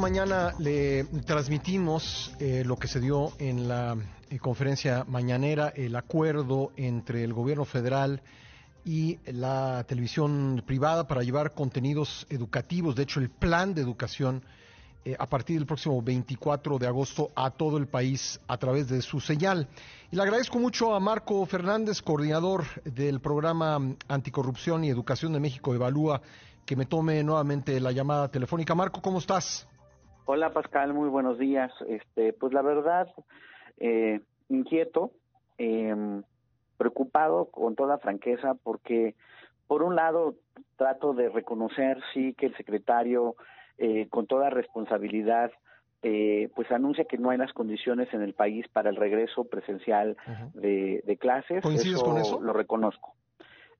mañana le transmitimos eh, lo que se dio en la eh, conferencia mañanera, el acuerdo entre el gobierno federal y la televisión privada para llevar contenidos educativos, de hecho el plan de educación eh, a partir del próximo 24 de agosto a todo el país a través de su señal. Y le agradezco mucho a Marco Fernández, coordinador del programa Anticorrupción y Educación de México Evalúa, que me tome nuevamente la llamada telefónica. Marco, ¿cómo estás? Hola Pascal, muy buenos días. Este, pues la verdad, eh, inquieto, em, preocupado con toda franqueza, porque por un lado trato de reconocer sí que el secretario eh, con toda responsabilidad eh, pues anuncia que no hay las condiciones en el país para el regreso presencial de, de, clases. ¿Coincides con eso? Lo reconozco.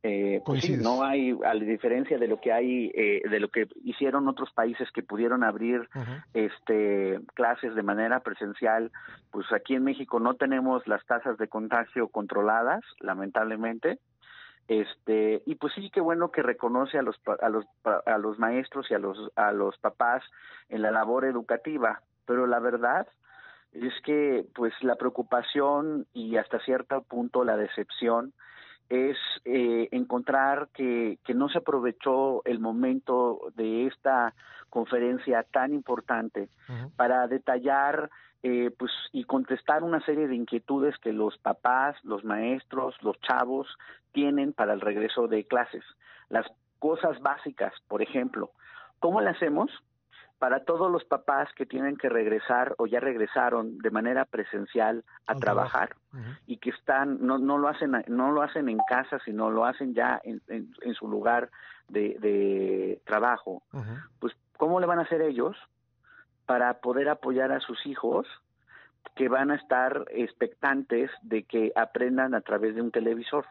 Eh, pues no hay, a la diferencia de lo que hay, eh, de lo que hicieron otros países que pudieron abrir este clases de manera presencial, pues aquí en México no tenemos las tasas de contagio controladas, lamentablemente. Este, y pues sí, qué bueno que reconoce a los, a los, a los maestros y a los, a los papás en la labor educativa, pero la verdad es que pues la preocupación y hasta cierto punto la decepción es eh, encontrar que, que no se aprovechó el momento de esta conferencia tan importante para detallar eh, pues y contestar una serie de inquietudes que los papás, los maestros, los chavos tienen para el regreso de clases. Las cosas básicas, por ejemplo, ¿cómo le hacemos para todos los papás que tienen que regresar o ya regresaron de manera presencial a trabajar y que están no no lo hacen no lo hacen en casa sino lo hacen ya en, en, su lugar de, de trabajo pues cómo le van a hacer ellos para poder apoyar a sus hijos que van a estar expectantes de que aprendan a través de un televisor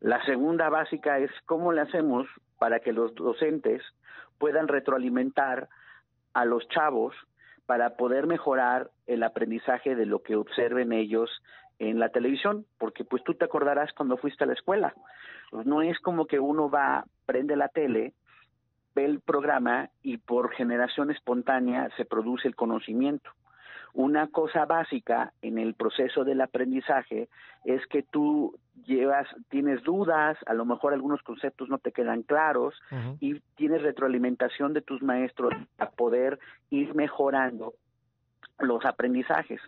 la segunda básica es cómo le hacemos para que los docentes puedan retroalimentar a los chavos para poder mejorar el aprendizaje de lo que observen ellos en la televisión, porque pues tú te acordarás cuando fuiste a la escuela. Pues, no es como que uno va, prende la tele, ve el programa y por generación espontánea se produce el conocimiento. Una cosa básica en el proceso del aprendizaje es que tú llevas, tienes dudas, a lo mejor algunos conceptos no te quedan claros y tienes retroalimentación de tus maestros a poder ir mejorando los aprendizajes.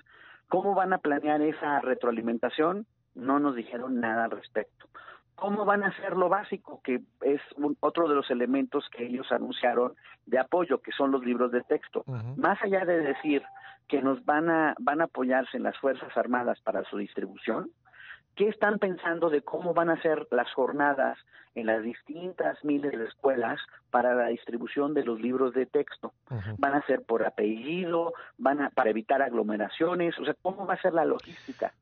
¿Cómo van a planear esa retroalimentación? No nos dijeron nada al respecto. ¿Cómo van a hacer lo básico? Que es otro de los elementos que ellos anunciaron de apoyo, que son los libros de texto. Más allá de decir que nos van a, van a apoyarse en las Fuerzas Armadas para su distribución, ¿qué están pensando de cómo van a ser las jornadas en las distintas miles de escuelas para la distribución de los libros de texto? ¿Van a ser por apellido? ¿Van a, para evitar aglomeraciones? O sea, ¿cómo va a ser la logística?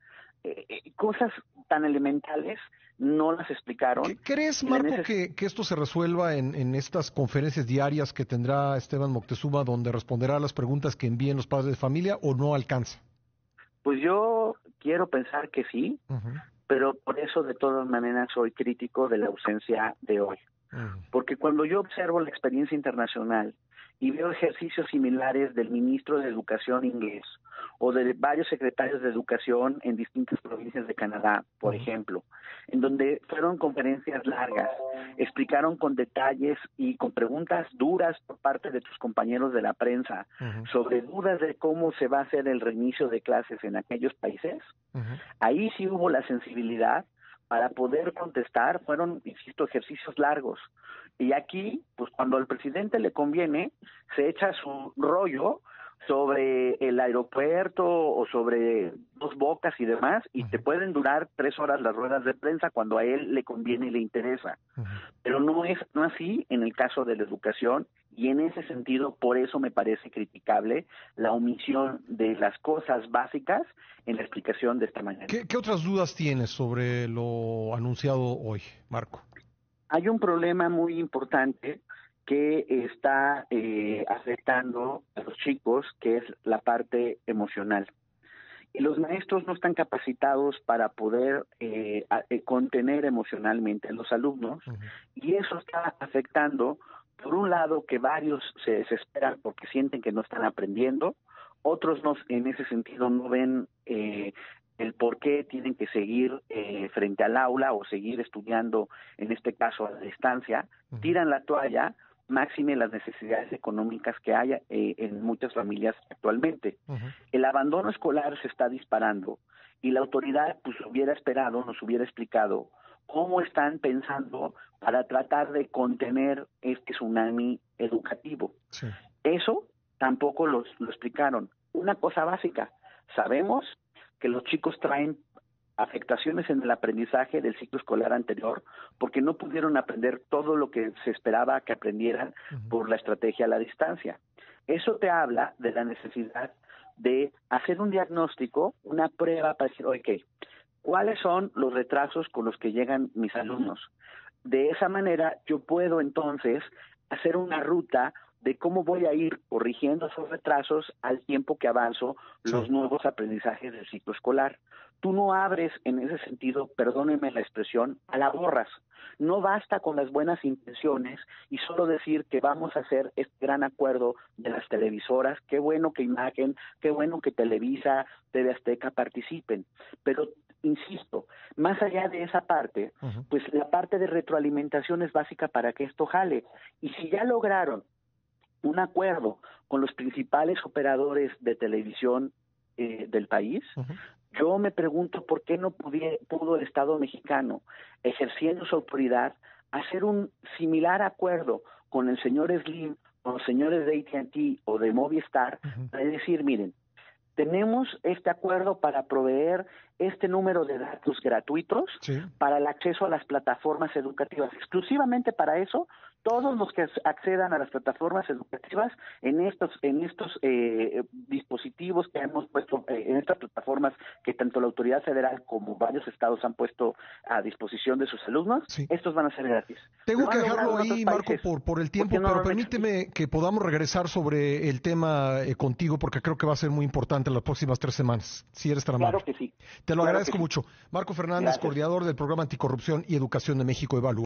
Eh, eh, cosas tan elementales no las explicaron. ¿Crees, Marco, que, esto se resuelva en, estas conferencias diarias que tendrá Esteban Moctezuma, donde responderá a las preguntas que envíen los padres de familia, o no alcanza? Pues yo quiero pensar que sí, pero por eso de todas maneras soy crítico de la ausencia de hoy. Porque cuando yo observo la experiencia internacional y veo ejercicios similares del ministro de Educación inglés o de varios secretarios de educación en distintas provincias de Canadá, por ejemplo, en donde fueron conferencias largas, explicaron con detalles y con preguntas duras por parte de tus compañeros de la prensa sobre dudas de cómo se va a hacer el reinicio de clases en aquellos países. Ahí sí hubo la sensibilidad para poder contestar, fueron, insisto, ejercicios largos. Y aquí, pues cuando al presidente le conviene, se echa su rollo sobre el aeropuerto o sobre dos bocas y demás, y te pueden durar tres horas las ruedas de prensa cuando a él le conviene y le interesa. Pero no es no así en el caso de la educación, y en ese sentido, por eso me parece criticable la omisión de las cosas básicas en la explicación de esta mañana. ¿Qué, qué otras dudas tienes sobre lo anunciado hoy, Marco? Hay un problema muy importante que está eh, afectando a los chicos, que es la parte emocional. Y los maestros no están capacitados para poder eh, eh, contener emocionalmente a los alumnos y eso está afectando por un lado, que varios se desesperan porque sienten que no están aprendiendo, otros no, en ese sentido no ven eh, el por qué tienen que seguir eh, frente al aula o seguir estudiando, en este caso a la distancia, tiran la toalla, máxime las necesidades económicas que hay eh, en muchas familias actualmente. El abandono escolar se está disparando y la autoridad pues hubiera esperado, nos hubiera explicado cómo están pensando para tratar de contener este tsunami educativo. Eso tampoco lo explicaron. Una cosa básica, sabemos que los chicos traen afectaciones en el aprendizaje del ciclo escolar anterior porque no pudieron aprender todo lo que se esperaba que aprendieran por la estrategia a la distancia. Eso te habla de la necesidad de hacer un diagnóstico, una prueba para decir, oye, ¿cuáles son los retrasos con los que llegan mis alumnos? De esa manera yo puedo entonces hacer una ruta de cómo voy a ir corrigiendo esos retrasos al tiempo que avanzo los nuevos aprendizajes del ciclo escolar. Tú no abres en ese sentido, perdónenme la expresión, a la borras. No basta con las buenas intenciones y solo decir que vamos a hacer este gran acuerdo de las televisoras, qué bueno que Imagen, qué bueno que Televisa, TV Azteca participen, pero insisto, más allá de esa parte, pues la parte de retroalimentación es básica para que esto jale. Y si ya lograron un acuerdo con los principales operadores de televisión eh, del país, yo me pregunto por qué no pudo el Estado mexicano, ejerciendo su autoridad, hacer un similar acuerdo con el señor Slim, con los señores de AT&T o de Movistar, para decir, miren, tenemos este acuerdo para proveer este número de datos gratuitos para el acceso a las plataformas educativas. Exclusivamente para eso, todos los que accedan a las plataformas educativas en estos en estos eh, dispositivos que hemos puesto eh, en estas plataformas que tanto la autoridad federal como varios estados han puesto a disposición de sus alumnos, estos van a ser gratis. Tengo que dejarlo ahí, Marco, por, por el tiempo, pero permíteme que podamos regresar sobre el tema eh, contigo porque creo que va a ser muy importante en las próximas tres semanas, si eres tan amable. Claro que sí. Te lo agradezco mucho. Marco Fernández, coordinador del programa Anticorrupción y Educación de México Evalúa.